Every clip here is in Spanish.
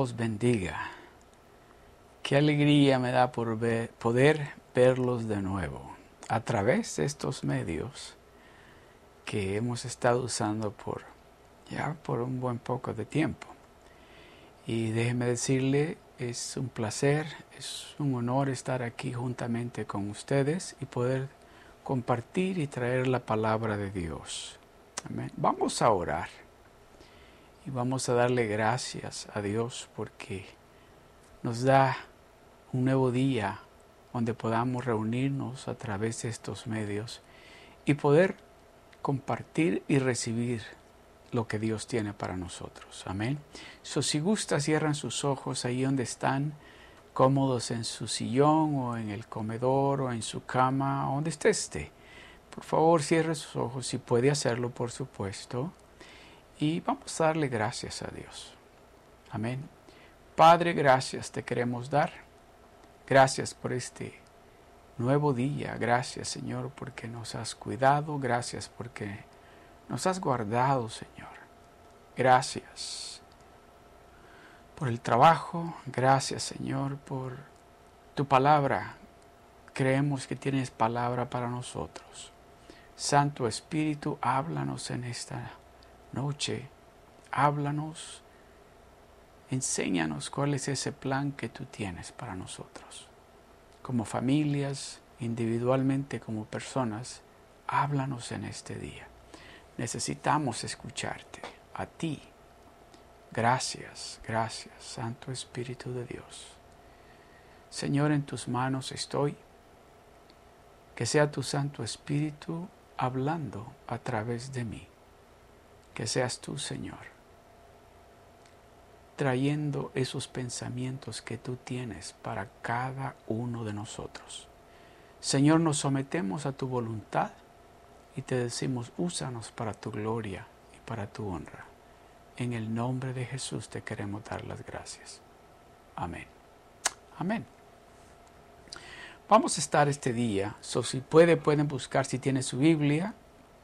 Los bendiga. Qué alegría me da por poder verlos de nuevo a través de estos medios que hemos estado usando por ya por un buen poco de tiempo. Y déjeme decirle, es un placer, es un honor estar aquí juntamente con ustedes y poder compartir y traer la palabra de Dios. Vamos a orar y vamos a darle gracias a Dios porque nos da un nuevo día donde podamos reunirnos a través de estos medios y poder compartir y recibir lo que Dios tiene para nosotros. Amén. So, si gusta, cierran sus ojos ahí donde están, cómodos en su sillón o en el comedor o en su cama, donde esté. Por favor, cierre sus ojos si puede hacerlo, por supuesto. Y vamos a darle gracias a Dios. Amén. Padre, gracias te queremos dar. Gracias por este nuevo día. Gracias, Señor, porque nos has cuidado. Gracias porque nos has guardado, Señor. Gracias por el trabajo. Gracias, Señor, por tu palabra. Creemos que tienes palabra para nosotros. Santo Espíritu, háblanos en esta noche. Háblanos. Enséñanos cuál es ese plan que tú tienes para nosotros. Como familias, individualmente, como personas, háblanos en este día. Necesitamos escucharte, a ti. Gracias, gracias, Santo Espíritu de Dios. Señor, en tus manos estoy. Que sea tu Santo Espíritu hablando a través de mí. Que seas tú, Señor, trayendo esos pensamientos que tú tienes para cada uno de nosotros. Señor, nos sometemos a tu voluntad y te decimos, úsanos para tu gloria y para tu honra. En el nombre de Jesús te queremos dar las gracias. Amén. Amén. Vamos a estar este día, so si puede, pueden buscar si tiene su Biblia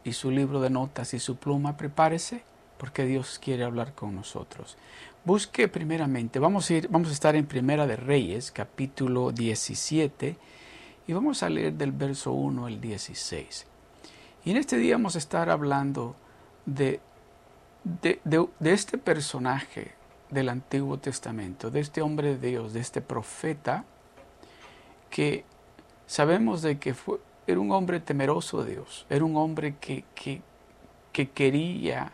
y su libro de notas y su pluma, prepárese, porque Dios quiere hablar con nosotros. Busque primeramente, vamos a, ir, vamos a estar en Primera de Reyes, capítulo 17, y vamos a leer del verso 1 al 16. Y en este día vamos a estar hablando de, de, este personaje del Antiguo Testamento, de este hombre de Dios, de este profeta, que sabemos de que fue, era un hombre temeroso de Dios, era un hombre que, que, que quería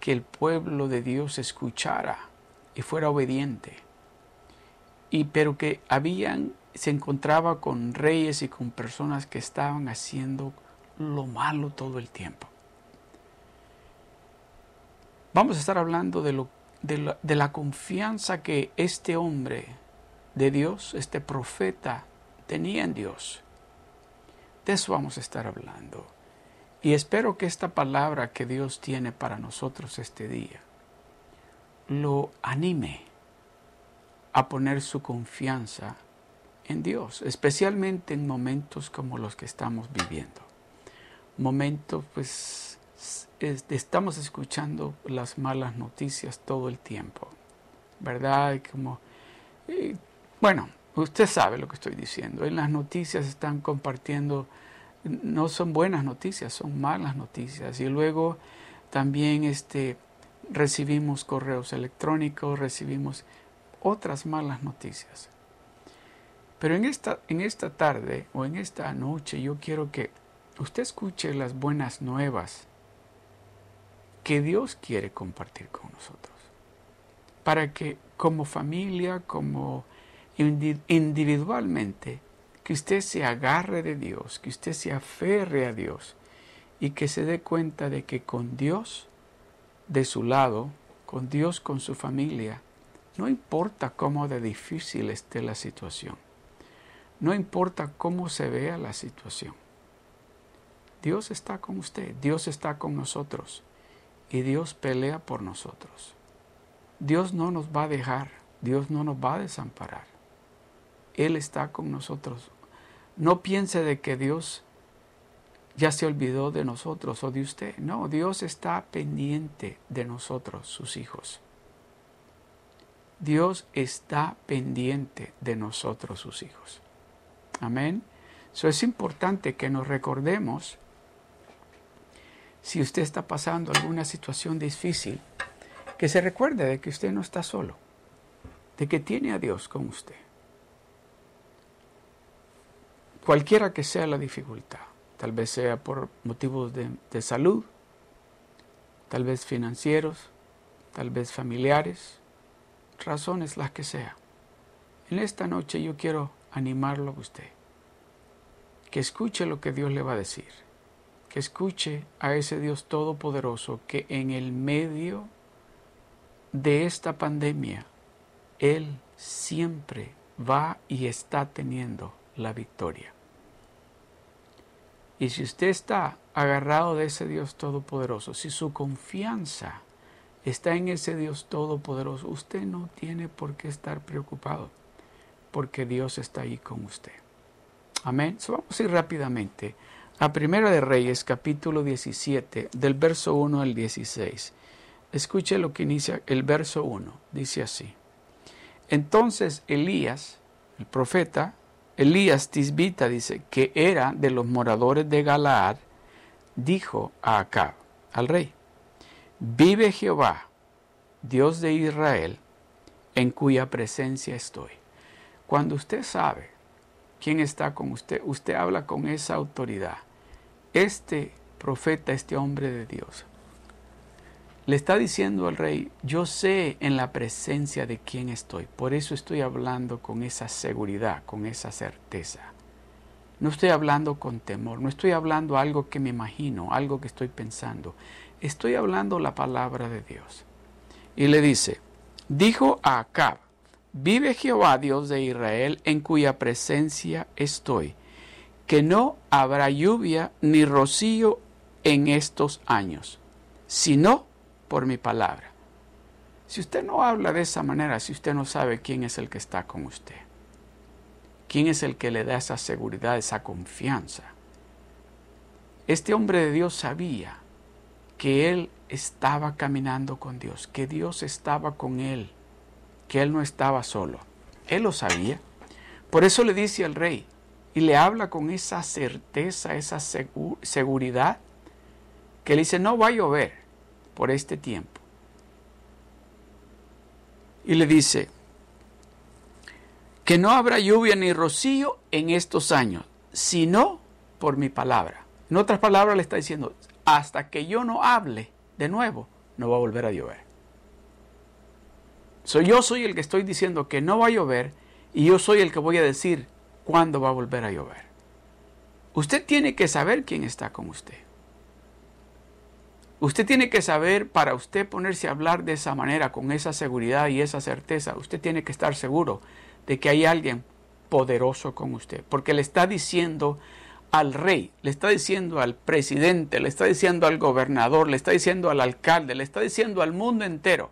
que el pueblo de Dios escuchara y fuera obediente. Y pero que habían se encontraba con reyes y con personas que estaban haciendo lo malo todo el tiempo. Vamos a estar hablando de, lo, de, la, de la confianza que este hombre de Dios, este profeta, tenía en Dios. De eso vamos a estar hablando. Y espero que esta palabra que Dios tiene para nosotros este día lo anime a poner su confianza en Dios, especialmente en momentos como los que estamos viviendo momento, pues estamos escuchando las malas noticias todo el tiempo, ¿verdad? Como, bueno, usted sabe lo que estoy diciendo. En las noticias están compartiendo, no son buenas noticias, son malas noticias. Y luego también este, recibimos correos electrónicos, recibimos otras malas noticias. Pero en esta, en esta tarde o en esta noche yo quiero que usted escuche las buenas nuevas que Dios quiere compartir con nosotros. Para que como familia, como individualmente, que usted se agarre de Dios, que usted se aferre a Dios y que se dé cuenta de que con Dios de su lado, con Dios con su familia, no importa cómo de difícil esté la situación, no importa cómo se vea la situación, Dios está con usted, Dios está con nosotros y Dios pelea por nosotros. Dios no nos va a dejar, Dios no nos va a desamparar. Él está con nosotros. No piense de que Dios ya se olvidó de nosotros o de usted. No, Dios está pendiente de nosotros, sus hijos. Dios está pendiente de nosotros, sus hijos. Amén. Eso es importante que nos recordemos, si usted está pasando alguna situación difícil, que se recuerde de que usted no está solo, de que tiene a Dios con usted. Cualquiera que sea la dificultad, tal vez sea por motivos de, salud, tal vez financieros, tal vez familiares, razones las que sea. En esta noche yo quiero animarlo a usted, que escuche lo que Dios le va a decir, que escuche a ese Dios todopoderoso que en el medio de esta pandemia, Él siempre va y está teniendo la victoria. Y si usted está agarrado de ese Dios todopoderoso, si su confianza está en ese Dios todopoderoso, usted no tiene por qué estar preocupado, porque Dios está ahí con usted. Amén. vamos a ir rápidamente a Primera de Reyes, capítulo 17, del verso 1 al 16. Escuche lo que inicia el verso 1. Dice así. Entonces Elías, el profeta, Elías Tisbita dice, que era de los moradores de Galaad, dijo a Acab, al rey, Vive Jehová, Dios de Israel, en cuya presencia estoy. Cuando usted sabe quién está con usted, usted habla con esa autoridad. Este profeta, este hombre de Dios, le está diciendo al rey, yo sé en la presencia de quién estoy, por eso estoy hablando con esa seguridad, con esa certeza. No estoy hablando con temor, no estoy hablando algo que me imagino, algo que estoy pensando estoy hablando la palabra de Dios. Y le dice, dijo a Acab, vive Jehová Dios de Israel, en cuya presencia estoy, que no habrá lluvia ni rocío en estos años, sino por mi palabra. Si usted no habla de esa manera, si usted no sabe quién es el que está con usted, quién es el que le da esa seguridad, esa confianza. Este hombre de Dios sabía que él estaba caminando con Dios, que Dios estaba con él, que él no estaba solo. Él lo sabía. Por eso le dice al rey y le habla con esa certeza, esa seguridad, que le dice, no va a llover por este tiempo. Y le dice, que no habrá lluvia ni rocío en estos años, sino por mi palabra. En otras palabras le está diciendo, hasta que yo no hable de nuevo, no va a volver a llover. Soy yo soy el que estoy diciendo que no va a llover y yo soy el que voy a decir cuándo va a volver a llover. Usted tiene que saber quién está con usted. Usted tiene que saber, para usted ponerse a hablar de esa manera, con esa seguridad y esa certeza, usted tiene que estar seguro de que hay alguien poderoso con usted, porque le está diciendo al rey, le está diciendo al presidente, le está diciendo al gobernador, le está diciendo al alcalde, le está diciendo al mundo entero,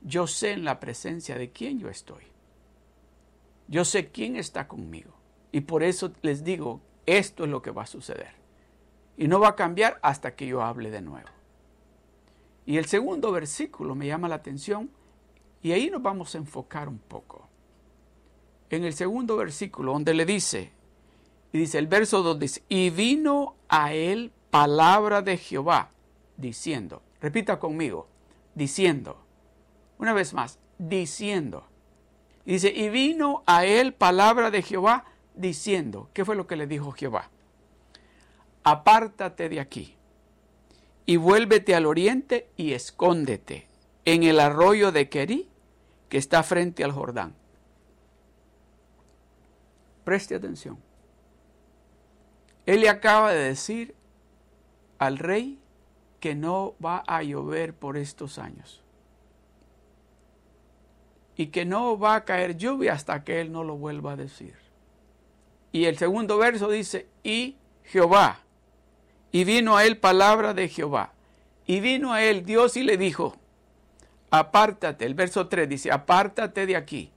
yo sé en la presencia de quién yo estoy. Yo sé quién está conmigo. Y por eso les digo, esto es lo que va a suceder. Y no va a cambiar hasta que yo hable de nuevo. Y el segundo versículo me llama la atención y ahí nos vamos a enfocar un poco. En el segundo versículo, donde le dice, y dice el verso 2 dice, y vino a él palabra de Jehová, diciendo, repita conmigo, diciendo, una vez más, diciendo. dice, y vino a él palabra de Jehová, diciendo, ¿qué fue lo que le dijo Jehová? Apártate de aquí y vuélvete al oriente y escóndete en el arroyo de Querí que está frente al Jordán. Preste atención. Él le acaba de decir al rey que no va a llover por estos años. Y que no va a caer lluvia hasta que él no lo vuelva a decir. Y el segundo verso dice, y Jehová. Y vino a él palabra de Jehová. Y vino a él Dios y le dijo, apártate. El verso 3 dice, apártate de aquí.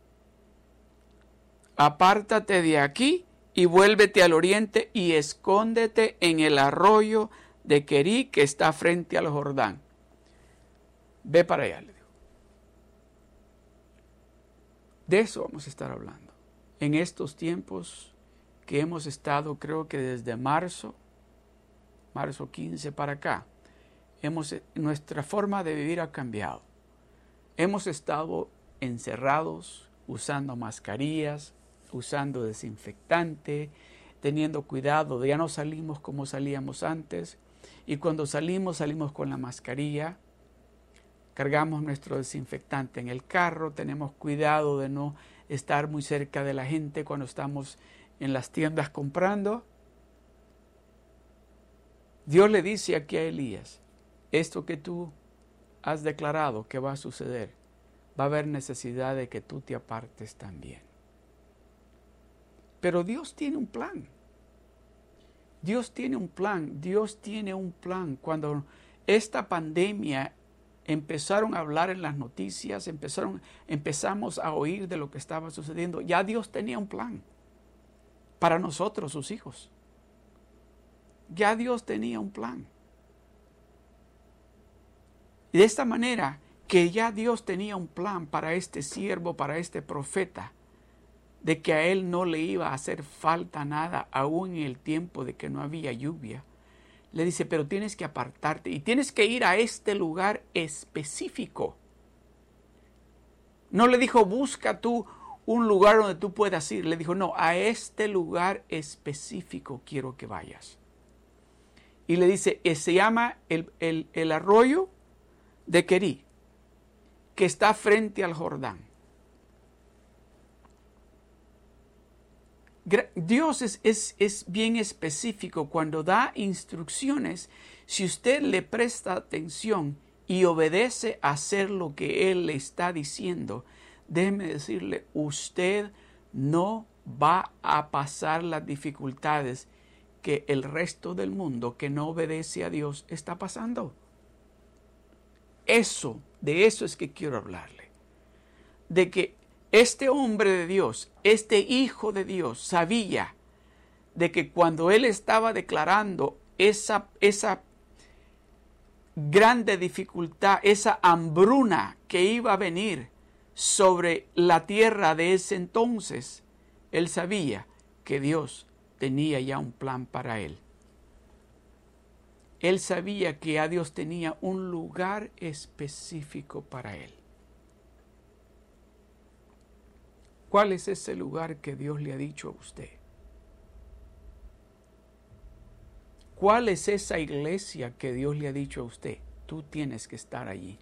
Apártate de aquí y vuélvete al oriente y escóndete en el arroyo de Querí que está frente al Jordán. Ve para allá, le digo. De eso vamos a estar hablando. En estos tiempos que hemos estado, creo que desde marzo, marzo 15 para acá, hemos, nuestra forma de vivir ha cambiado. Hemos estado encerrados, usando mascarillas, usando desinfectante, teniendo cuidado, ya no salimos como salíamos antes, y cuando salimos salimos con la mascarilla, cargamos nuestro desinfectante en el carro, tenemos cuidado de no estar muy cerca de la gente cuando estamos en las tiendas comprando. Dios le dice aquí a Elías, esto que tú has declarado que va a suceder, va a haber necesidad de que tú te apartes también. Pero Dios tiene un plan. Dios tiene un plan, Dios tiene un plan. Cuando esta pandemia empezaron a hablar en las noticias, empezaron, empezamos a oír de lo que estaba sucediendo, ya Dios tenía un plan para nosotros, sus hijos. Ya Dios tenía un plan. Y de esta manera, que ya Dios tenía un plan para este siervo, para este profeta, de que a él no le iba a hacer falta nada, aún en el tiempo de que no había lluvia. Le dice, pero tienes que apartarte y tienes que ir a este lugar específico. No le dijo, busca tú un lugar donde tú puedas ir. Le dijo, no, a este lugar específico quiero que vayas. Y le dice, eh, se llama el, el arroyo de Querí, que está frente al Jordán. Dios es, es, bien específico cuando da instrucciones. Si usted le presta atención y obedece a hacer lo que Él le está diciendo, déjeme decirle, usted no va a pasar las dificultades que el resto del mundo que no obedece a Dios está pasando. Eso, de eso es que quiero hablarle. De que este hombre de Dios, este hijo de Dios, sabía de que cuando él estaba declarando esa, esa grande dificultad, esa hambruna que iba a venir sobre la tierra de ese entonces, él sabía que Dios tenía ya un plan para él. Él sabía que a Dios tenía un lugar específico para él. ¿Cuál es ese lugar que Dios le ha dicho a usted? ¿Cuál es esa iglesia que Dios le ha dicho a usted? Tú tienes que estar allí,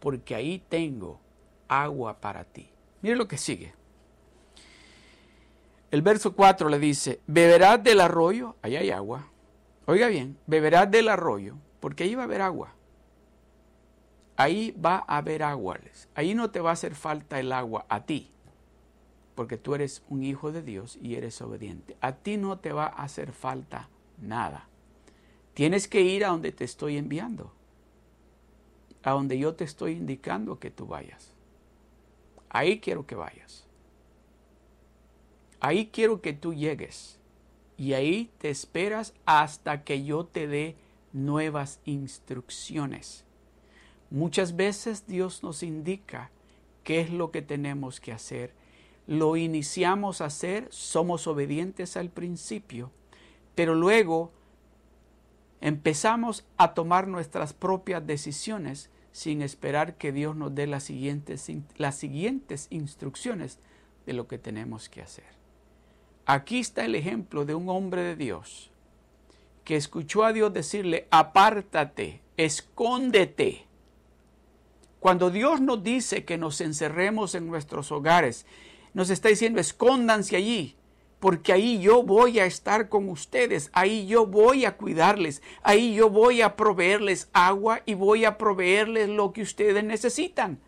porque ahí tengo agua para ti. Mire lo que sigue. El verso 4 le dice, beberás del arroyo, ahí hay agua. Oiga bien, beberás del arroyo, porque ahí va a haber agua. Ahí va a haber agua. Ahí no te va a hacer falta el agua a ti porque tú eres un hijo de Dios y eres obediente. A ti no te va a hacer falta nada. Tienes que ir a donde te estoy enviando, a donde yo te estoy indicando que tú vayas. Ahí quiero que vayas. Ahí quiero que tú llegues. Y ahí te esperas hasta que yo te dé nuevas instrucciones. Muchas veces Dios nos indica qué es lo que tenemos que hacer lo iniciamos a hacer, somos obedientes al principio, pero luego empezamos a tomar nuestras propias decisiones sin esperar que Dios nos dé las siguientes, las siguientes instrucciones de lo que tenemos que hacer. Aquí está el ejemplo de un hombre de Dios que escuchó a Dios decirle, apártate, escóndete. Cuando Dios nos dice que nos encerremos en nuestros hogares nos está diciendo, escóndanse allí, porque ahí yo voy a estar con ustedes, ahí yo voy a cuidarles, ahí yo voy a proveerles agua y voy a proveerles lo que ustedes necesitan.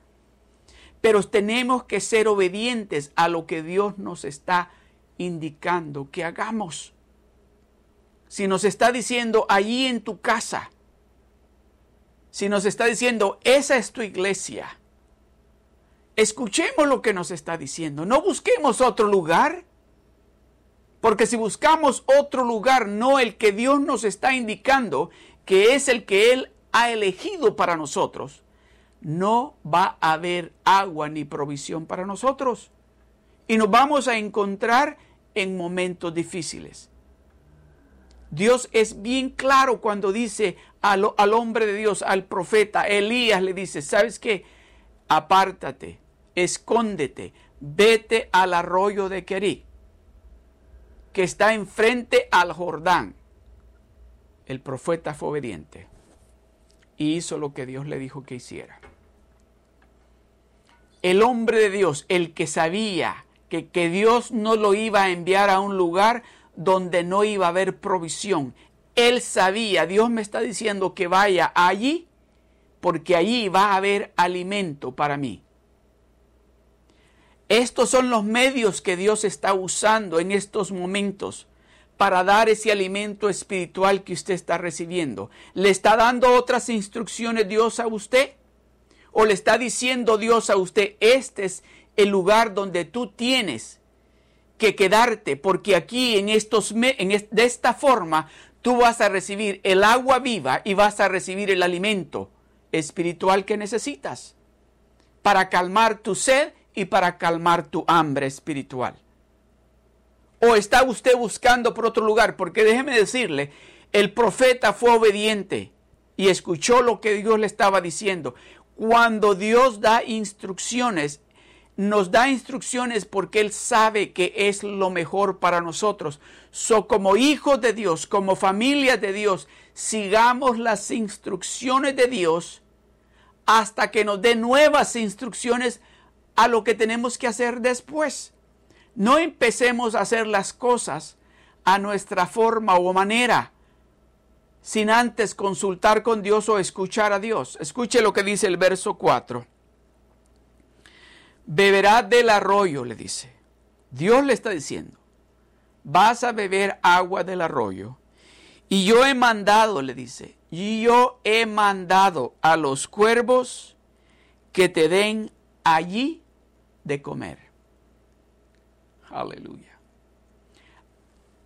Pero tenemos que ser obedientes a lo que Dios nos está indicando que hagamos. Si nos está diciendo allí en tu casa, si nos está diciendo esa es tu iglesia, Escuchemos lo que nos está diciendo. No busquemos otro lugar. Porque si buscamos otro lugar, no el que Dios nos está indicando, que es el que Él ha elegido para nosotros, no va a haber agua ni provisión para nosotros. Y nos vamos a encontrar en momentos difíciles. Dios es bien claro cuando dice al, al, hombre de Dios, al profeta, Elías le dice, ¿sabes qué? Apártate, escóndete, vete al arroyo de Querí, que está enfrente al Jordán. El profeta fue obediente y hizo lo que Dios le dijo que hiciera. El hombre de Dios, el que sabía que, que Dios no lo iba a enviar a un lugar donde no iba a haber provisión. Él sabía, Dios me está diciendo que vaya allí porque allí va a haber alimento para mí. Estos son los medios que Dios está usando en estos momentos para dar ese alimento espiritual que usted está recibiendo. ¿Le está dando otras instrucciones Dios a usted? ¿O le está diciendo Dios a usted, este es el lugar donde tú tienes que quedarte, porque aquí en estos de esta forma tú vas a recibir el agua viva y vas a recibir el alimento espiritual que necesitas para calmar tu sed y para calmar tu hambre espiritual. ¿O está usted buscando por otro lugar? Porque déjeme decirle, el profeta fue obediente y escuchó lo que Dios le estaba diciendo. Cuando Dios da instrucciones, nos da instrucciones porque Él sabe que es lo mejor para nosotros. So, como hijos de Dios, como familia de Dios, sigamos las instrucciones de Dios hasta que nos dé nuevas instrucciones a lo que tenemos que hacer después. No empecemos a hacer las cosas a nuestra forma o manera sin antes consultar con Dios o escuchar a Dios. Escuche lo que dice el verso 4 beberá del arroyo, le dice. Dios le está diciendo, vas a beber agua del arroyo. Y yo he mandado, le dice, y yo he mandado a los cuervos que te den allí de comer. Aleluya.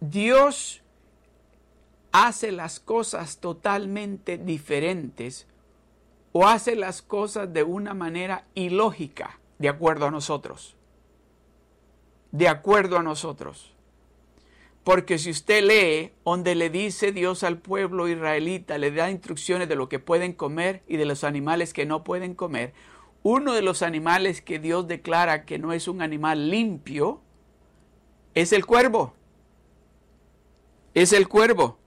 Dios hace las cosas totalmente diferentes o hace las cosas de una manera ilógica de acuerdo a nosotros. De acuerdo a nosotros. Porque si usted lee donde le dice Dios al pueblo israelita, le da instrucciones de lo que pueden comer y de los animales que no pueden comer, uno de los animales que Dios declara que no es un animal limpio es el cuervo. Es el cuervo.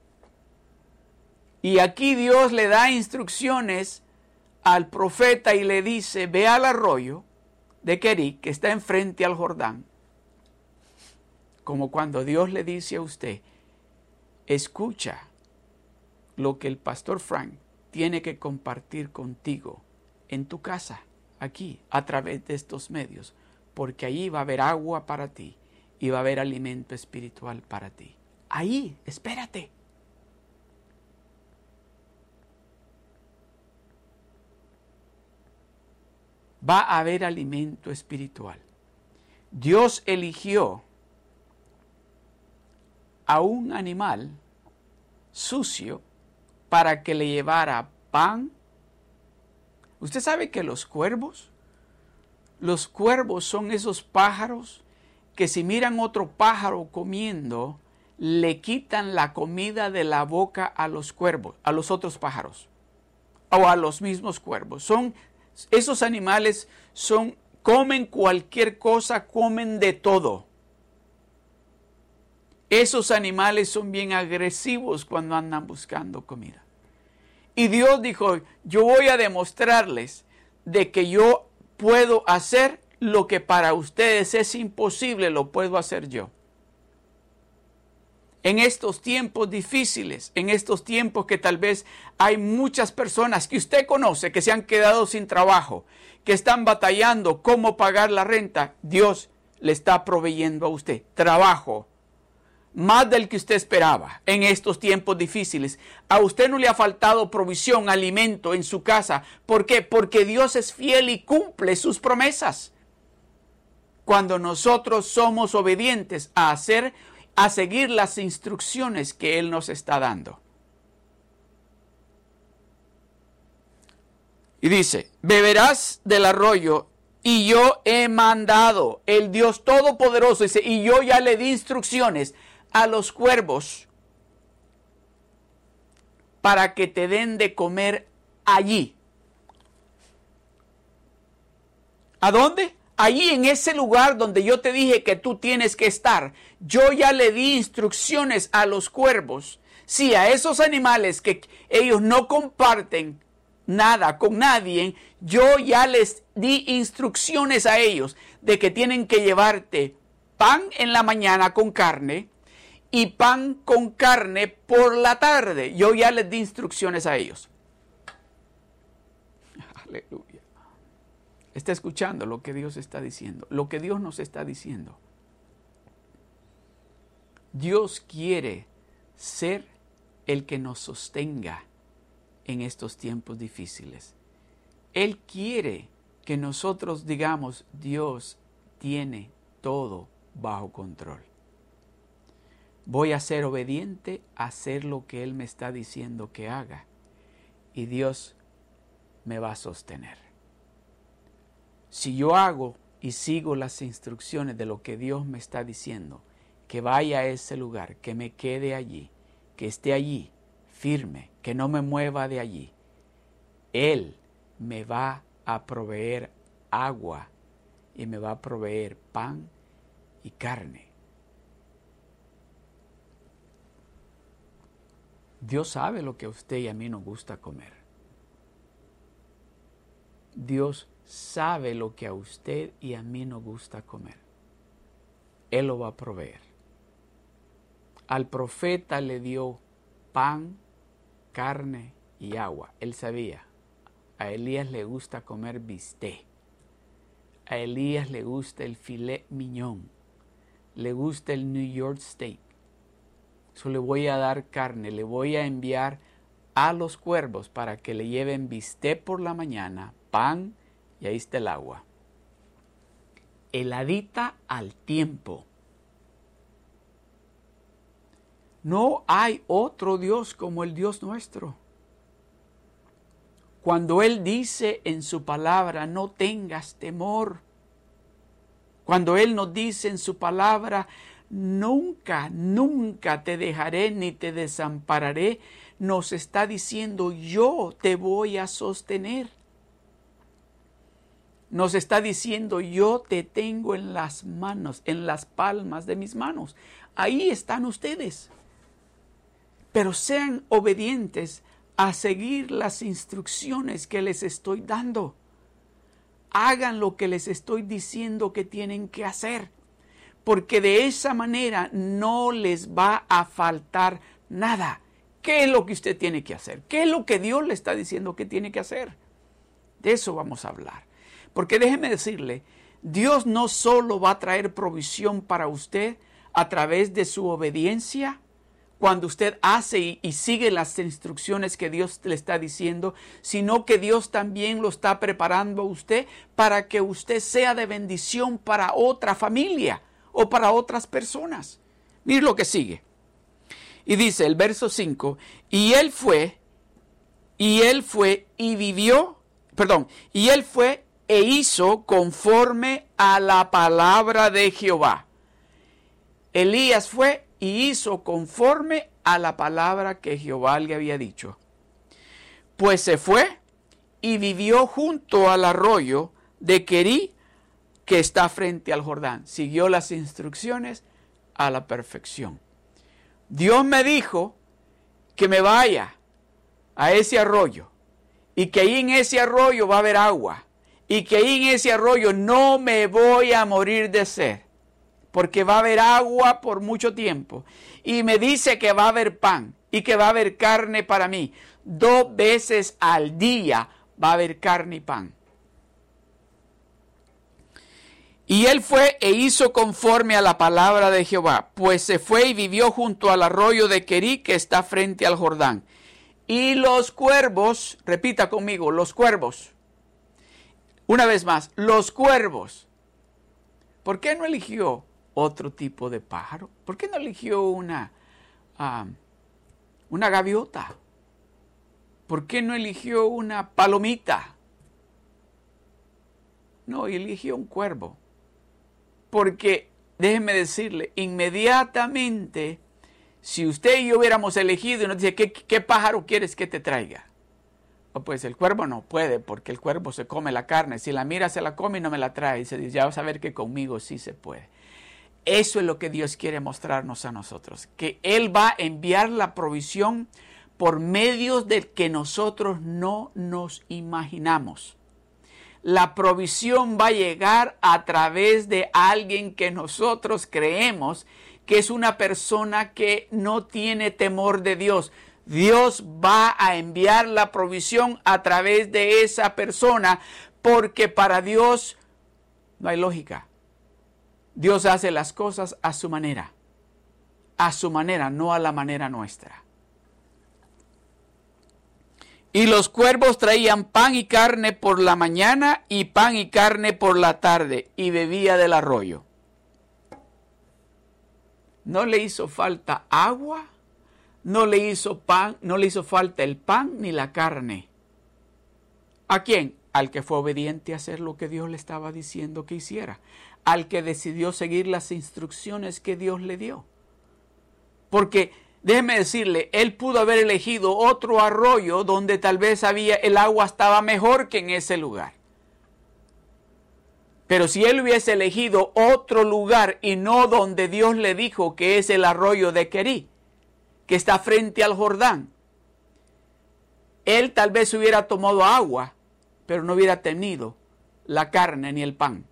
Y aquí Dios le da instrucciones al profeta y le dice, ve al arroyo de Kerik, que está enfrente al Jordán, como cuando Dios le dice a usted, escucha lo que el pastor Frank tiene que compartir contigo en tu casa, aquí, a través de estos medios, porque allí va a haber agua para ti y va a haber alimento espiritual para ti. Ahí, espérate. Va a haber alimento espiritual. Dios eligió a un animal sucio para que le llevara pan. Usted sabe que los cuervos, los cuervos son esos pájaros que si miran otro pájaro comiendo, le quitan la comida de la boca a los cuervos, a los otros pájaros o a los mismos cuervos. Son esos animales son, comen cualquier cosa, comen de todo. Esos animales son bien agresivos cuando andan buscando comida. Y Dios dijo, yo voy a demostrarles de que yo puedo hacer lo que para ustedes es imposible, lo puedo hacer yo en estos tiempos difíciles, en estos tiempos que tal vez hay muchas personas que usted conoce que se han quedado sin trabajo, que están batallando cómo pagar la renta, Dios le está proveyendo a usted trabajo más del que usted esperaba en estos tiempos difíciles. A usted no le ha faltado provisión, alimento en su casa. ¿Por qué? Porque Dios es fiel y cumple sus promesas. Cuando nosotros somos obedientes a hacer a seguir las instrucciones que Él nos está dando. Y dice, beberás del arroyo y yo he mandado, el Dios Todopoderoso dice, y yo ya le di instrucciones a los cuervos para que te den de comer allí. ¿A dónde? Allí en ese lugar donde yo te dije que tú tienes que estar. Yo ya le di instrucciones a los cuervos. Sí, a esos animales que ellos no comparten nada con nadie, yo ya les di instrucciones a ellos de que tienen que llevarte pan en la mañana con carne y pan con carne por la tarde. Yo ya les di instrucciones a ellos. Aleluya. Está escuchando lo que Dios está diciendo, lo que Dios nos está diciendo. Dios quiere ser el que nos sostenga en estos tiempos difíciles. Él quiere que nosotros digamos, Dios tiene todo bajo control. Voy a ser obediente a hacer lo que Él me está diciendo que haga y Dios me va a sostener. Si yo hago y sigo las instrucciones de lo que Dios me está diciendo, que vaya a ese lugar, que me quede allí, que esté allí, firme, que no me mueva de allí. Él me va a proveer agua y me va a proveer pan y carne. Dios sabe lo que a usted y a mí nos gusta comer. Dios sabe lo que a usted y a mí nos gusta comer. Él lo va a proveer. Al profeta le dio pan carne y agua. Él sabía. A Elías le gusta comer bisté. A Elías le gusta el filet miñón. Le gusta el New York steak. Eso le voy a dar carne. Le voy a enviar a los cuervos para que le lleven bisté por la mañana, pan y ahí está el agua. Heladita al tiempo No hay otro Dios como el Dios nuestro. Cuando Él dice en su palabra, no tengas temor. Cuando Él nos dice en su palabra, nunca, nunca te dejaré ni te desampararé, nos está diciendo, yo te voy a sostener. Nos está diciendo, yo te tengo en las manos, en las palmas de mis manos. Ahí están ustedes pero sean obedientes a seguir las instrucciones que les estoy dando. Hagan lo que les estoy diciendo que tienen que hacer, porque de esa manera no les va a faltar nada. ¿Qué es lo que usted tiene que hacer? ¿Qué es lo que Dios le está diciendo que tiene que hacer? De eso vamos a hablar. Porque déjeme decirle, Dios no solo va a traer provisión para usted a través de su obediencia, cuando usted hace y, sigue las instrucciones que Dios le está diciendo, sino que Dios también lo está preparando a usted para que usted sea de bendición para otra familia o para otras personas. Mire lo que sigue. Y dice el verso 5, y él fue, y él fue y vivió, perdón, y él fue e hizo conforme a la palabra de Jehová. Elías fue y hizo conforme a la palabra que Jehová le había dicho. Pues se fue y vivió junto al arroyo de Querí que está frente al Jordán. Siguió las instrucciones a la perfección. Dios me dijo que me vaya a ese arroyo y que ahí en ese arroyo va a haber agua y que en ese arroyo no me voy a morir de sed porque va a haber agua por mucho tiempo. Y me dice que va a haber pan y que va a haber carne para mí. Dos veces al día va a haber carne y pan. Y él fue e hizo conforme a la palabra de Jehová, pues se fue y vivió junto al arroyo de Querí que está frente al Jordán. Y los cuervos, repita conmigo, los cuervos. Una vez más, los cuervos. ¿Por qué no eligió otro tipo de pájaro? ¿Por qué no eligió una, una gaviota? ¿Por qué no eligió una palomita? No, eligió un cuervo. Porque, déjeme decirle, inmediatamente, si usted y yo hubiéramos elegido y nos dice, ¿qué, qué pájaro quieres que te traiga? Pues el cuervo no puede, porque el cuervo se come la carne. Si la mira, se la come y no me la trae. Y se dice, ya vas a ver que conmigo sí se puede. Eso es lo que Dios quiere mostrarnos a nosotros, que Él va a enviar la provisión por medios de que nosotros no nos imaginamos. La provisión va a llegar a través de alguien que nosotros creemos que es una persona que no tiene temor de Dios. Dios va a enviar la provisión a través de esa persona porque para Dios no hay lógica. Dios hace las cosas a su manera, a su manera, no a la manera nuestra. Y los cuervos traían pan y carne por la mañana y pan y carne por la tarde y bebía del arroyo. No le hizo falta agua no le hizo pan, no le hizo falta el pan ni la carne. ¿A quién? Al que fue obediente a hacer lo que Dios le estaba diciendo que hiciera, al que decidió seguir las instrucciones que Dios le dio. Porque déjeme decirle, él pudo haber elegido otro arroyo donde tal vez había el agua estaba mejor que en ese lugar. Pero si él hubiese elegido otro lugar y no donde Dios le dijo que es el arroyo de Querí, que está frente al Jordán. Él tal vez hubiera tomado agua, pero no hubiera tenido la carne ni el pan.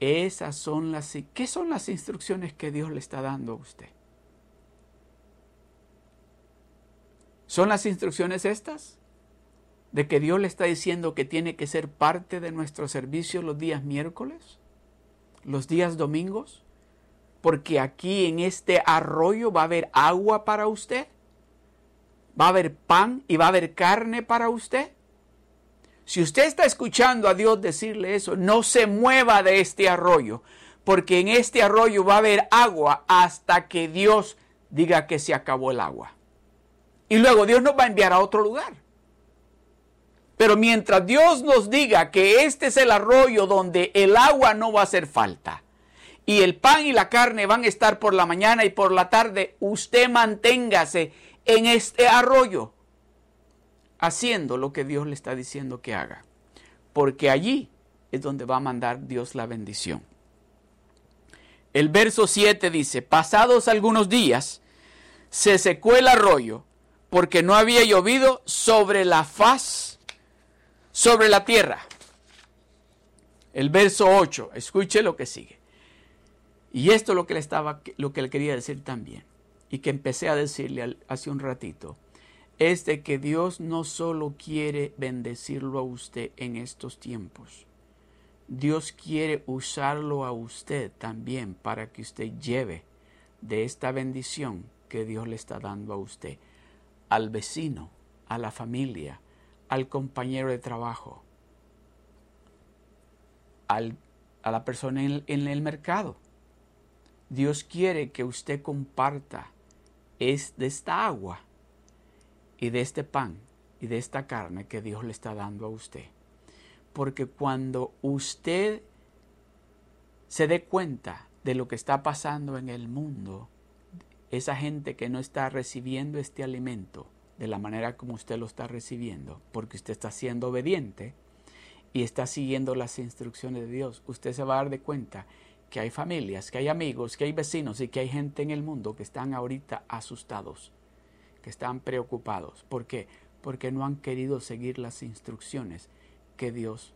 Esas son las ¿Qué son las instrucciones que Dios le está dando a usted? ¿Son las instrucciones estas? De que Dios le está diciendo que tiene que ser parte de nuestro servicio los días miércoles, los días domingos, porque aquí en este arroyo va a haber agua para usted, va a haber pan y va a haber carne para usted. Si usted está escuchando a Dios decirle eso, no se mueva de este arroyo, porque en este arroyo va a haber agua hasta que Dios diga que se acabó el agua. Y luego Dios nos va a enviar a otro lugar. Pero mientras Dios nos diga que este es el arroyo donde el agua no va a hacer falta, y el pan y la carne van a estar por la mañana y por la tarde, usted manténgase en este arroyo, haciendo lo que Dios le está diciendo que haga, porque allí es donde va a mandar Dios la bendición. El verso 7 dice, pasados algunos días, se secó el arroyo, porque no había llovido sobre la faz, sobre la tierra. El verso 8, escuche lo que sigue. Y esto es lo que le, estaba, lo que le quería decir también, y que empecé a decirle hace un ratito, es de que Dios no solo quiere bendecirlo a usted en estos tiempos, Dios quiere usarlo a usted también para que usted lleve de esta bendición que Dios le está dando a usted al vecino, a la familia, al compañero de trabajo, al, a la persona en el mercado. Dios quiere que usted comparta es de esta agua y de este pan y de esta carne que Dios le está dando a usted. Porque cuando usted se dé cuenta de lo que está pasando en el mundo, esa gente que no está recibiendo este alimento de la manera como usted lo está recibiendo, porque usted está siendo obediente y está siguiendo las instrucciones de Dios, usted se va a dar de cuenta que hay familias, que hay amigos, que hay vecinos y que hay gente en el mundo que están ahorita asustados, que están preocupados. ¿Por qué? Porque no han querido seguir las instrucciones que Dios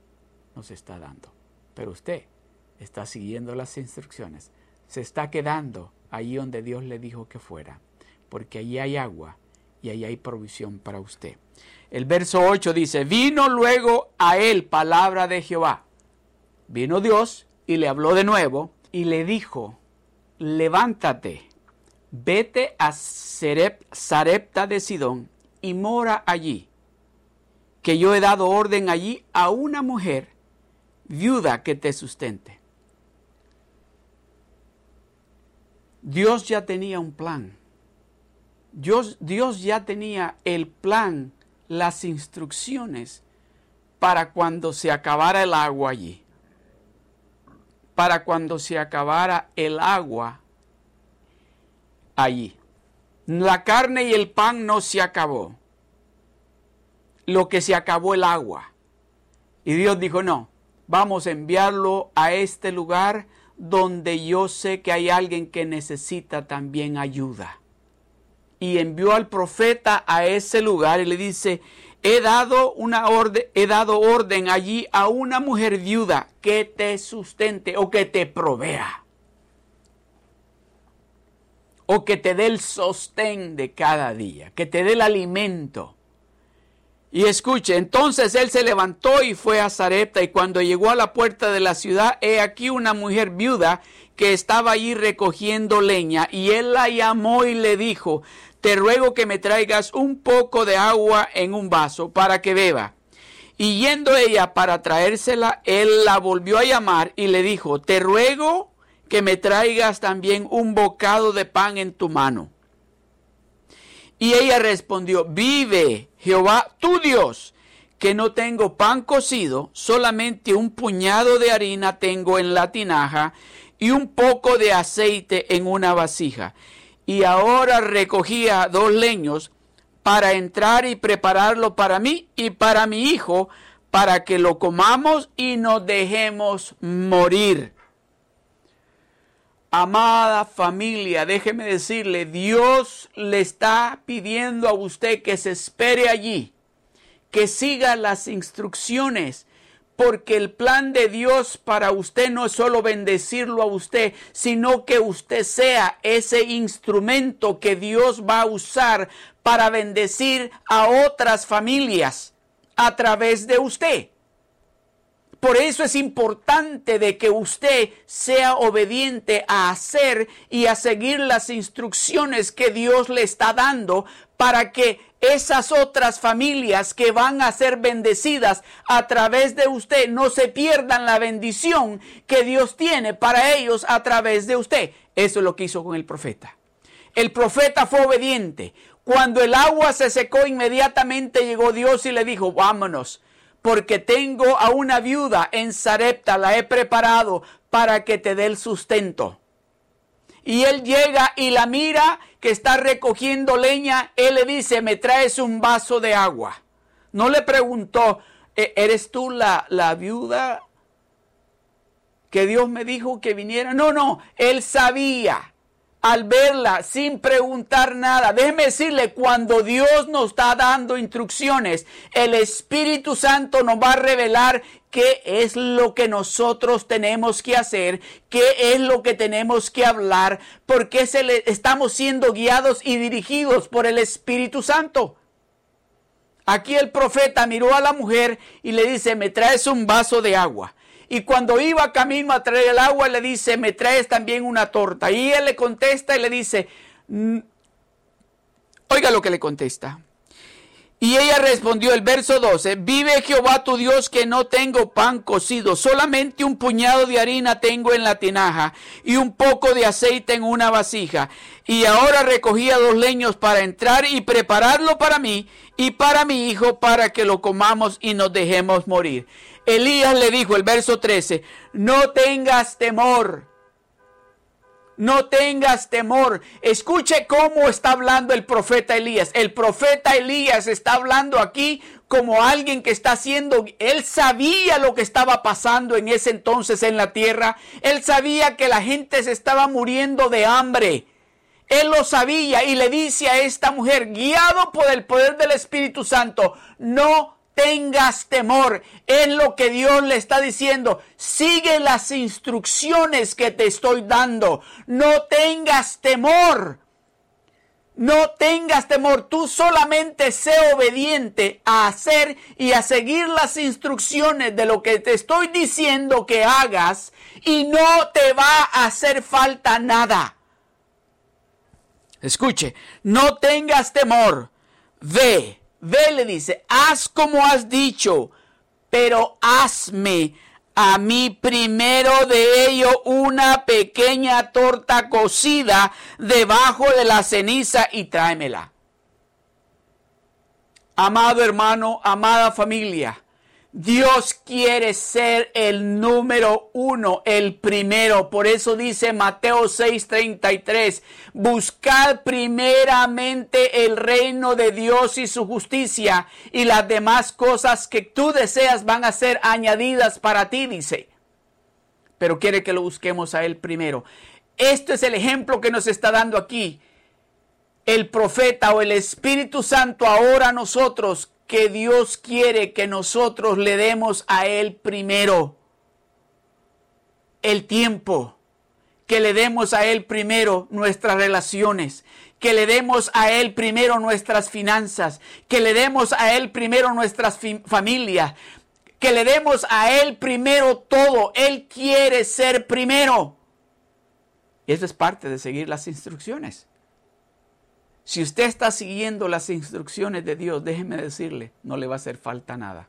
nos está dando. Pero usted está siguiendo las instrucciones, se está quedando ahí donde Dios le dijo que fuera, porque allí hay agua y allí hay provisión para usted. El verso 8 dice, vino luego a él palabra de Jehová. Vino Dios y le habló de nuevo y le dijo, levántate, vete a Sarepta de Sidón y mora allí, que yo he dado orden allí a una mujer viuda que te sustente. Dios ya tenía un plan. Dios, Dios ya tenía el plan, las instrucciones para cuando se acabara el agua allí. Para cuando se acabara el agua allí. La carne y el pan no se acabó. Lo que se acabó el agua. Y Dios dijo, no, vamos a enviarlo a este lugar donde yo sé que hay alguien que necesita también ayuda. Y envió al profeta a ese lugar y le dice, he dado una orden, he dado orden allí a una mujer viuda que te sustente o que te provea. O que te dé el sostén de cada día, que te dé el alimento. Y escuche, entonces él se levantó y fue a Zarepta y cuando llegó a la puerta de la ciudad, he aquí una mujer viuda que estaba allí recogiendo leña y él la llamó y le dijo, te ruego que me traigas un poco de agua en un vaso para que beba. Y yendo ella para traérsela, él la volvió a llamar y le dijo, te ruego que me traigas también un bocado de pan en tu mano. Y ella respondió, vive Jehová tu Dios, que no tengo pan cocido, solamente un puñado de harina tengo en la tinaja y un poco de aceite en una vasija. Y ahora recogía dos leños para entrar y prepararlo para mí y para mi hijo, para que lo comamos y nos dejemos morir. Amada familia, déjeme decirle, Dios le está pidiendo a usted que se espere allí, que siga las instrucciones, porque el plan de Dios para usted no es solo bendecirlo a usted, sino que usted sea ese instrumento que Dios va a usar para bendecir a otras familias a través de usted. Por eso es importante de que usted sea obediente a hacer y a seguir las instrucciones que Dios le está dando para que esas otras familias que van a ser bendecidas a través de usted no se pierdan la bendición que Dios tiene para ellos a través de usted. Eso es lo que hizo con el profeta. El profeta fue obediente. Cuando el agua se secó, inmediatamente llegó Dios y le dijo, vámonos porque tengo a una viuda en Sarepta, la he preparado para que te dé el sustento. Y él llega y la mira que está recogiendo leña, él le dice, me traes un vaso de agua. No le preguntó, ¿E-, ¿eres tú la, la viuda que Dios me dijo que viniera? No, no, él sabía al verla sin preguntar nada. Déjeme decirle, cuando Dios nos está dando instrucciones, el Espíritu Santo nos va a revelar qué es lo que nosotros tenemos que hacer, qué es lo que tenemos que hablar, porque se le, estamos siendo guiados y dirigidos por el Espíritu Santo. Aquí el profeta miró a la mujer y le dice, me traes un vaso de agua. Y cuando iba camino a traer el agua, le dice, me traes también una torta. Y él le contesta y le dice, oiga lo que le contesta. Y ella respondió el verso 12, vive Jehová tu Dios que no tengo pan cocido, solamente un puñado de harina tengo en la tinaja y un poco de aceite en una vasija. Y ahora recogía dos leños para entrar y prepararlo para mí y para mi hijo para que lo comamos y nos dejemos morir. Elías le dijo, el verso 13, no tengas temor. No tengas temor. Escuche cómo está hablando el profeta Elías. El profeta Elías está hablando aquí como alguien que está haciendo, él sabía lo que estaba pasando en ese entonces en la tierra. Él sabía que la gente se estaba muriendo de hambre. Él lo sabía y le dice a esta mujer, guiado por el poder del Espíritu Santo, no tengas temor. Es lo que Dios le está diciendo. Sigue las instrucciones que te estoy dando. No tengas temor. No tengas temor, tú solamente sé obediente a hacer y a seguir las instrucciones de lo que te estoy diciendo que hagas y no te va a hacer falta nada. Escuche, no tengas temor, ve, Ve, le dice, haz como has dicho, pero hazme a mí primero de ello una pequeña torta cocida debajo de la ceniza y tráemela. Amado hermano, amada familia, Dios quiere ser el número uno, el primero. Por eso dice Mateo 6:33, buscad primeramente el reino de Dios y su justicia y las demás cosas que tú deseas van a ser añadidas para ti, dice. Pero quiere que lo busquemos a Él primero. Esto es el ejemplo que nos está dando aquí el profeta o el Espíritu Santo ahora a nosotros que Dios quiere que nosotros le demos a Él primero el tiempo, que le demos a Él primero nuestras relaciones, que le demos a Él primero nuestras finanzas, que le demos a Él primero nuestras familias, que le demos a Él primero todo. Él quiere ser primero. Y eso es parte de seguir las instrucciones. Si usted está siguiendo las instrucciones de Dios, déjeme decirle, no le va a hacer falta nada.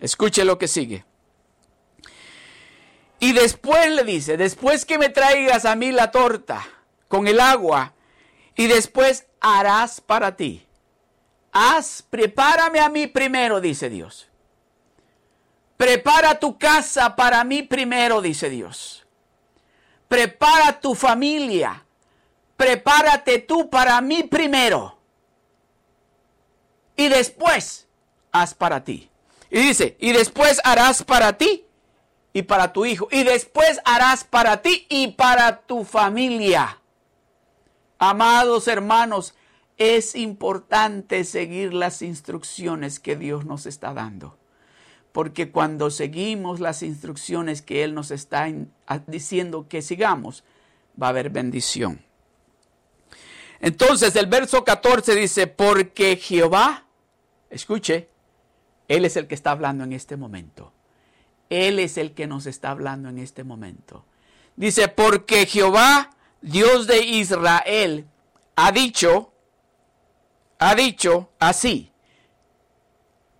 Escuche lo que sigue. Y después le dice, después que me traigas a mí la torta con el agua, y después harás para ti. Haz, prepárame a mí primero, dice Dios. Prepara tu casa para mí primero, dice Dios. Prepara tu familia prepárate tú para mí primero. Y después haz para ti. Y dice, y después harás para ti y para tu hijo. Y después harás para ti y para tu familia. Amados hermanos, es importante seguir las instrucciones que Dios nos está dando. Porque cuando seguimos las instrucciones que Él nos está diciendo que sigamos, va a haber bendición. Entonces el verso 14 dice, porque Jehová, escuche, Él es el que está hablando en este momento. Él es el que nos está hablando en este momento. Dice, porque Jehová, Dios de Israel, ha dicho, ha dicho así.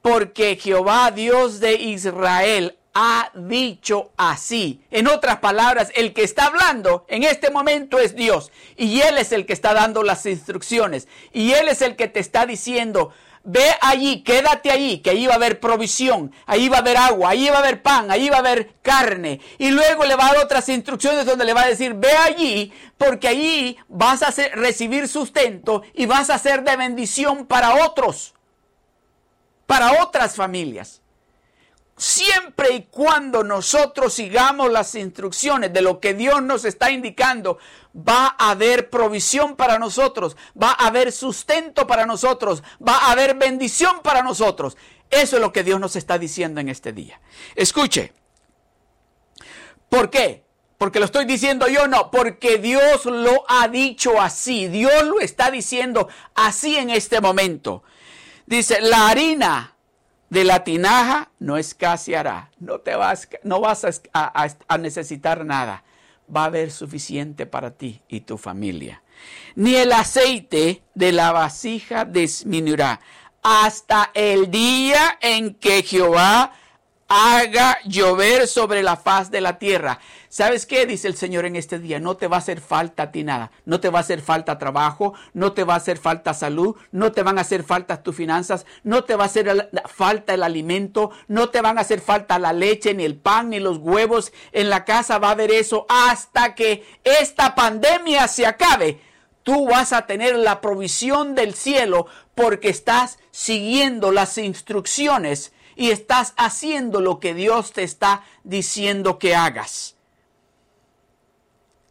Porque Jehová, Dios de Israel, ha dicho así. En otras palabras, el que está hablando en este momento es Dios. Y Él es el que está dando las instrucciones. Y Él es el que te está diciendo, ve allí, quédate allí, que ahí va a haber provisión, ahí va a haber agua, ahí va a haber pan, ahí va a haber carne. Y luego le va a dar otras instrucciones donde le va a decir, ve allí, porque allí vas a recibir sustento y vas a ser de bendición para otros, para otras familias siempre y cuando nosotros sigamos las instrucciones de lo que Dios nos está indicando, va a haber provisión para nosotros, va a haber sustento para nosotros, va a haber bendición para nosotros. Eso es lo que Dios nos está diciendo en este día. Escuche. ¿Por qué? Porque lo estoy diciendo yo, no, porque Dios lo ha dicho así. Dios lo está diciendo así en este momento. Dice, la harina de la tinaja no escaseará. No, te vas, no vas a, necesitar nada. Va a haber suficiente para ti y tu familia. Ni el aceite de la vasija disminuirá hasta el día en que Jehová haga llover sobre la faz de la tierra. ¿Sabes qué? Dice el Señor en este día. No te va a hacer falta a ti nada. No te va a hacer falta trabajo. No te va a hacer falta salud. No te van a hacer falta tus finanzas. No te va a hacer falta el alimento. No te van a hacer falta la leche, ni el pan, ni los huevos. En la casa va a haber eso hasta que esta pandemia se acabe. Tú vas a tener la provisión del cielo porque estás siguiendo las instrucciones y estás haciendo lo que Dios te está diciendo que hagas.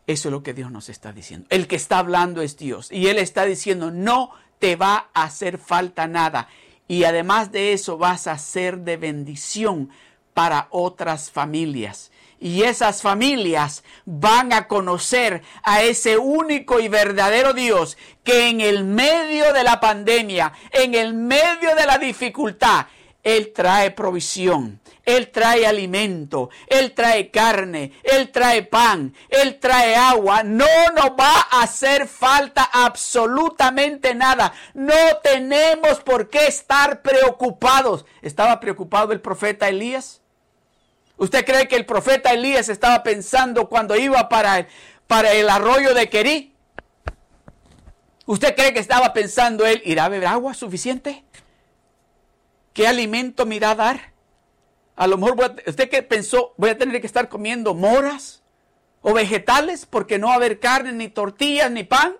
Eso es lo que Dios nos está diciendo. El que está hablando es Dios. Y Él está diciendo, no te va a hacer falta nada. Y además de eso vas a ser de bendición para otras familias. Y esas familias van a conocer a ese único y verdadero Dios que en el medio de la pandemia, en el medio de la dificultad, él trae provisión, Él trae alimento, Él trae carne, Él trae pan, Él trae agua. No nos va a hacer falta absolutamente nada. No tenemos por qué estar preocupados. ¿Estaba preocupado el profeta Elías? ¿Usted cree que el profeta Elías estaba pensando cuando iba para el, para el arroyo de Querí? ¿Usted cree que estaba pensando él, ¿irá a beber agua suficiente? ¿Qué alimento me irá a dar? A lo mejor usted que pensó, voy a tener que estar comiendo moras o vegetales porque no va a haber carne, ni tortillas, ni pan.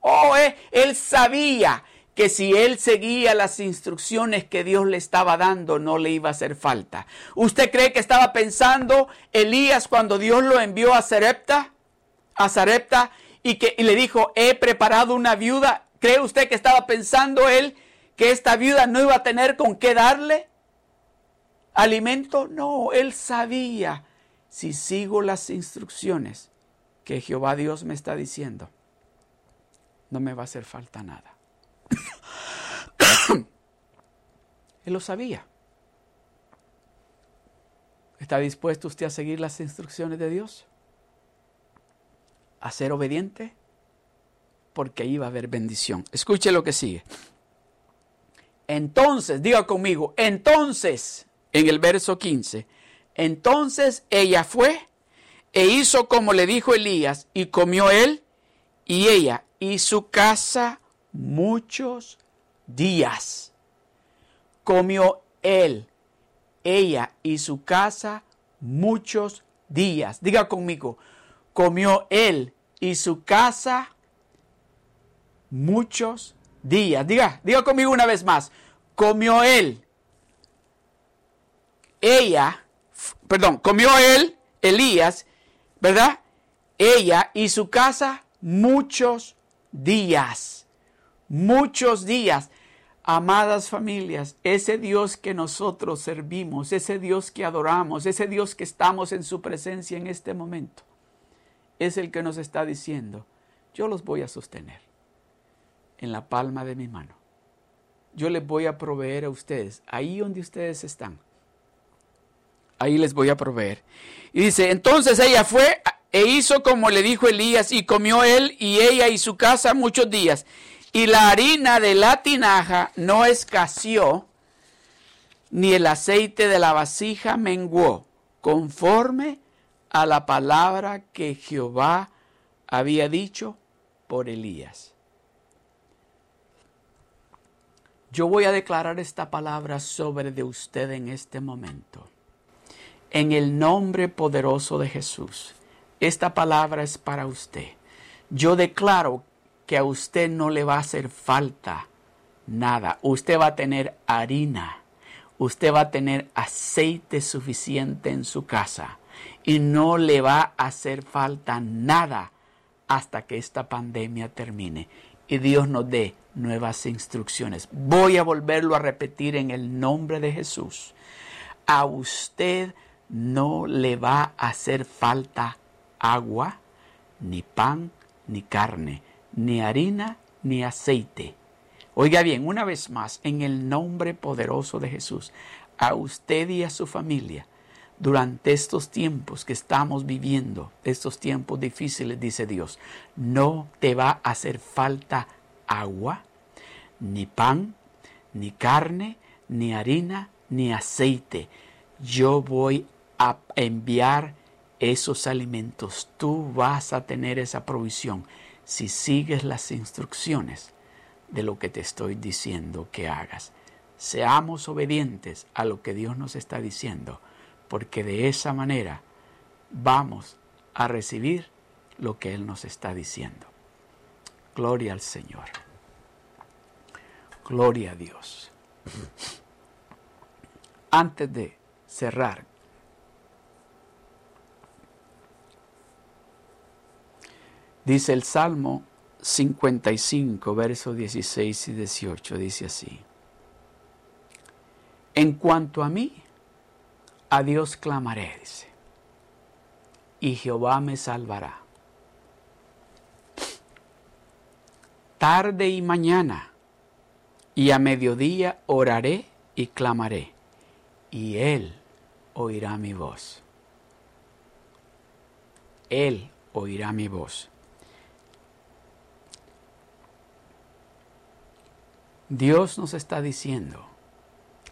Oh, eh, él sabía que si él seguía las instrucciones que Dios le estaba dando, no le iba a hacer falta. ¿Usted cree que estaba pensando Elías cuando Dios lo envió a Sarepta? A Sarepta y que le dijo, he preparado una viuda. ¿Cree usted que estaba pensando él que esta viuda no iba a tener con qué darle alimento? No, él sabía si sigo las instrucciones que Jehová Dios me está diciendo, no me va a hacer falta nada. Él lo sabía. ¿Está dispuesto usted a seguir las instrucciones de Dios? ¿A ser obediente? Porque ahí va a haber bendición. Escuche lo que sigue. Entonces, diga conmigo, entonces, en el verso 15, entonces ella fue e hizo como le dijo Elías, y comió él y ella y su casa muchos días. Comió él, ella y su casa muchos días. Diga conmigo, comió él y su casa muchos días. Diga, diga conmigo una vez más. Comió él, ella perdón, comió él, Elías, ¿verdad? Ella y su casa muchos días, muchos días. Amadas familias, ese Dios que nosotros servimos, ese Dios que adoramos, ese Dios que estamos en su presencia en este momento, es el que nos está diciendo, yo los voy a sostener en la palma de mi mano. Yo les voy a proveer a ustedes, ahí donde ustedes están ahí les voy a proveer. Y dice, entonces ella fue e hizo como le dijo Elías y comió él y ella y su casa muchos días. Y la harina de la tinaja no escaseó, ni el aceite de la vasija menguó, conforme a la palabra que Jehová había dicho por Elías. Yo voy a declarar esta palabra sobre de usted en este momento. En el nombre poderoso de Jesús, esta palabra es para usted. Yo declaro que a usted no le va a hacer falta nada. Usted va a tener harina. Usted va a tener aceite suficiente en su casa. Y no le va a hacer falta nada hasta que esta pandemia termine y Dios nos dé nuevas instrucciones. Voy a volverlo a repetir en el nombre de Jesús. A usted no le va a hacer falta agua, ni pan, ni carne, ni harina, ni aceite. Oiga bien, una vez más, en el nombre poderoso de Jesús, a usted y a su familia, durante estos tiempos que estamos viviendo, estos tiempos difíciles, dice Dios, no te va a hacer falta agua, ni pan, ni carne, ni harina, ni aceite. Yo voy a enviar esos alimentos. Tú vas a tener esa provisión si sigues las instrucciones de lo que te estoy diciendo que hagas. Seamos obedientes a lo que Dios nos está diciendo, porque de esa manera vamos a recibir lo que Él nos está diciendo. Gloria al Señor. Gloria a Dios. Antes de cerrar, Dice el Salmo 55, versos 16 y 18, dice así. En cuanto a mí, a Dios clamaré, dice, y Jehová me salvará. Tarde y mañana, y a mediodía oraré y clamaré, y Él oirá mi voz. Él oirá mi voz. Dios nos está diciendo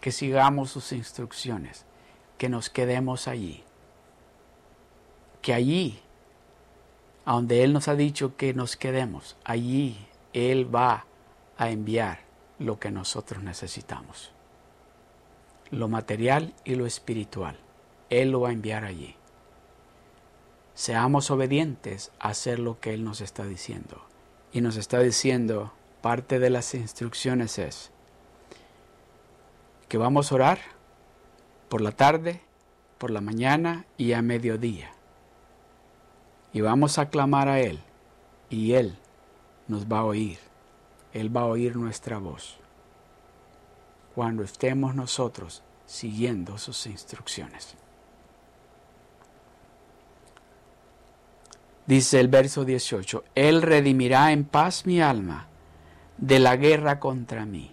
que sigamos sus instrucciones, que nos quedemos allí, que allí, a donde Él nos ha dicho que nos quedemos, allí Él va a enviar lo que nosotros necesitamos. lo material y lo espiritual. Él lo va a enviar allí. Seamos obedientes a hacer lo que Él nos está diciendo. Y nos está diciendo, parte de las instrucciones es que vamos a orar por la tarde, por la mañana y a mediodía. Y vamos a clamar a Él y Él nos va a oír. Él va a oír nuestra voz cuando estemos nosotros siguiendo sus instrucciones. Dice el verso 18, Él redimirá en paz mi alma de la guerra contra mí,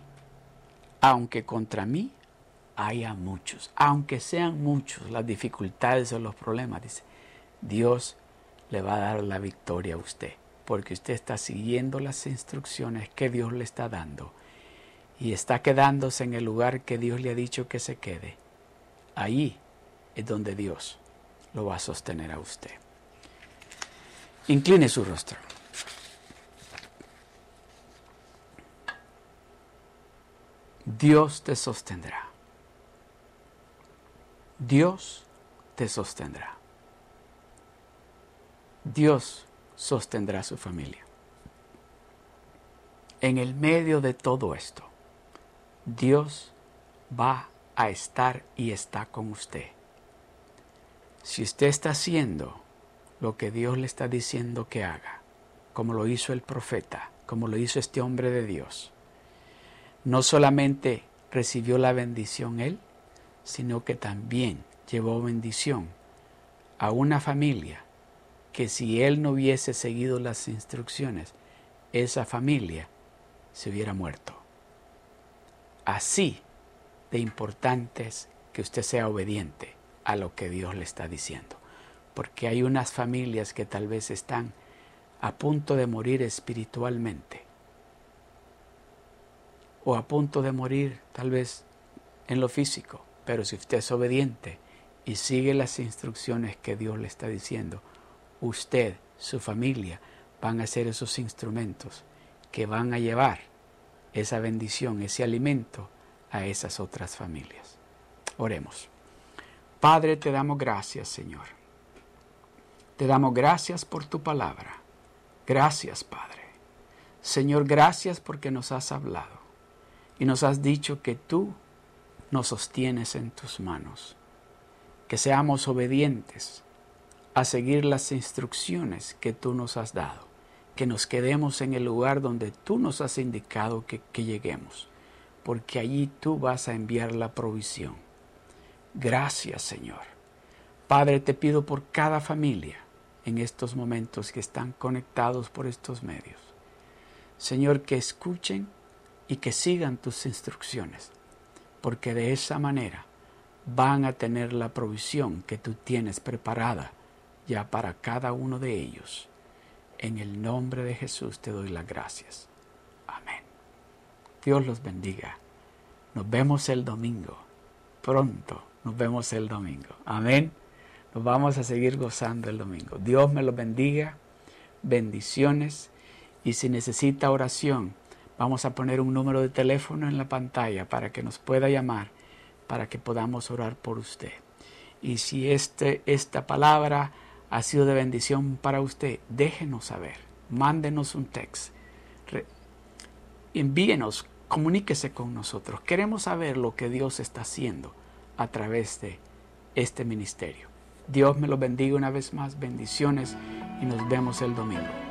aunque contra mí haya muchos, aunque sean muchos las dificultades o los problemas, dice, Dios le va a dar la victoria a usted, porque usted está siguiendo las instrucciones que Dios le está dando y está quedándose en el lugar que Dios le ha dicho que se quede. Ahí es donde Dios lo va a sostener a usted. Incline su rostro. Dios te sostendrá. Dios te sostendrá. Dios sostendrá a su familia. En el medio de todo esto, Dios va a estar y está con usted. Si usted está haciendo lo que Dios le está diciendo que haga, como lo hizo el profeta, como lo hizo este hombre de Dios, no solamente recibió la bendición él, sino que también llevó bendición a una familia que si él no hubiese seguido las instrucciones, esa familia se hubiera muerto. Así de importante es que usted sea obediente a lo que Dios le está diciendo. Porque hay unas familias que tal vez están a punto de morir espiritualmente. O a punto de morir tal vez en lo físico. Pero si usted es obediente y sigue las instrucciones que Dios le está diciendo, usted, su familia, van a ser esos instrumentos que van a llevar esa bendición, ese alimento a esas otras familias. Oremos. Padre, te damos gracias, Señor. Te damos gracias por tu palabra. Gracias, Padre. Señor, gracias porque nos has hablado y nos has dicho que tú nos sostienes en tus manos. Que seamos obedientes a seguir las instrucciones que tú nos has dado que nos quedemos en el lugar donde tú nos has indicado que, lleguemos, porque allí tú vas a enviar la provisión. Gracias, Señor. Padre, te pido por cada familia en estos momentos que están conectados por estos medios. Señor, que escuchen y que sigan tus instrucciones, porque de esa manera van a tener la provisión que tú tienes preparada ya para cada uno de ellos. En el nombre de Jesús te doy las gracias. Amén. Dios los bendiga. Nos vemos el domingo. Pronto nos vemos el domingo. Amén. Nos vamos a seguir gozando el domingo. Dios me los bendiga. Bendiciones. Y si necesita oración, vamos a poner un número de teléfono en la pantalla para que nos pueda llamar, para que podamos orar por usted. Y si este, esta palabra ha sido de bendición para usted, déjenos saber, mándenos un text, envíenos, comuníquese con nosotros. Queremos saber lo que Dios está haciendo a través de este ministerio. Dios me lo bendiga una vez más, bendiciones y nos vemos el domingo.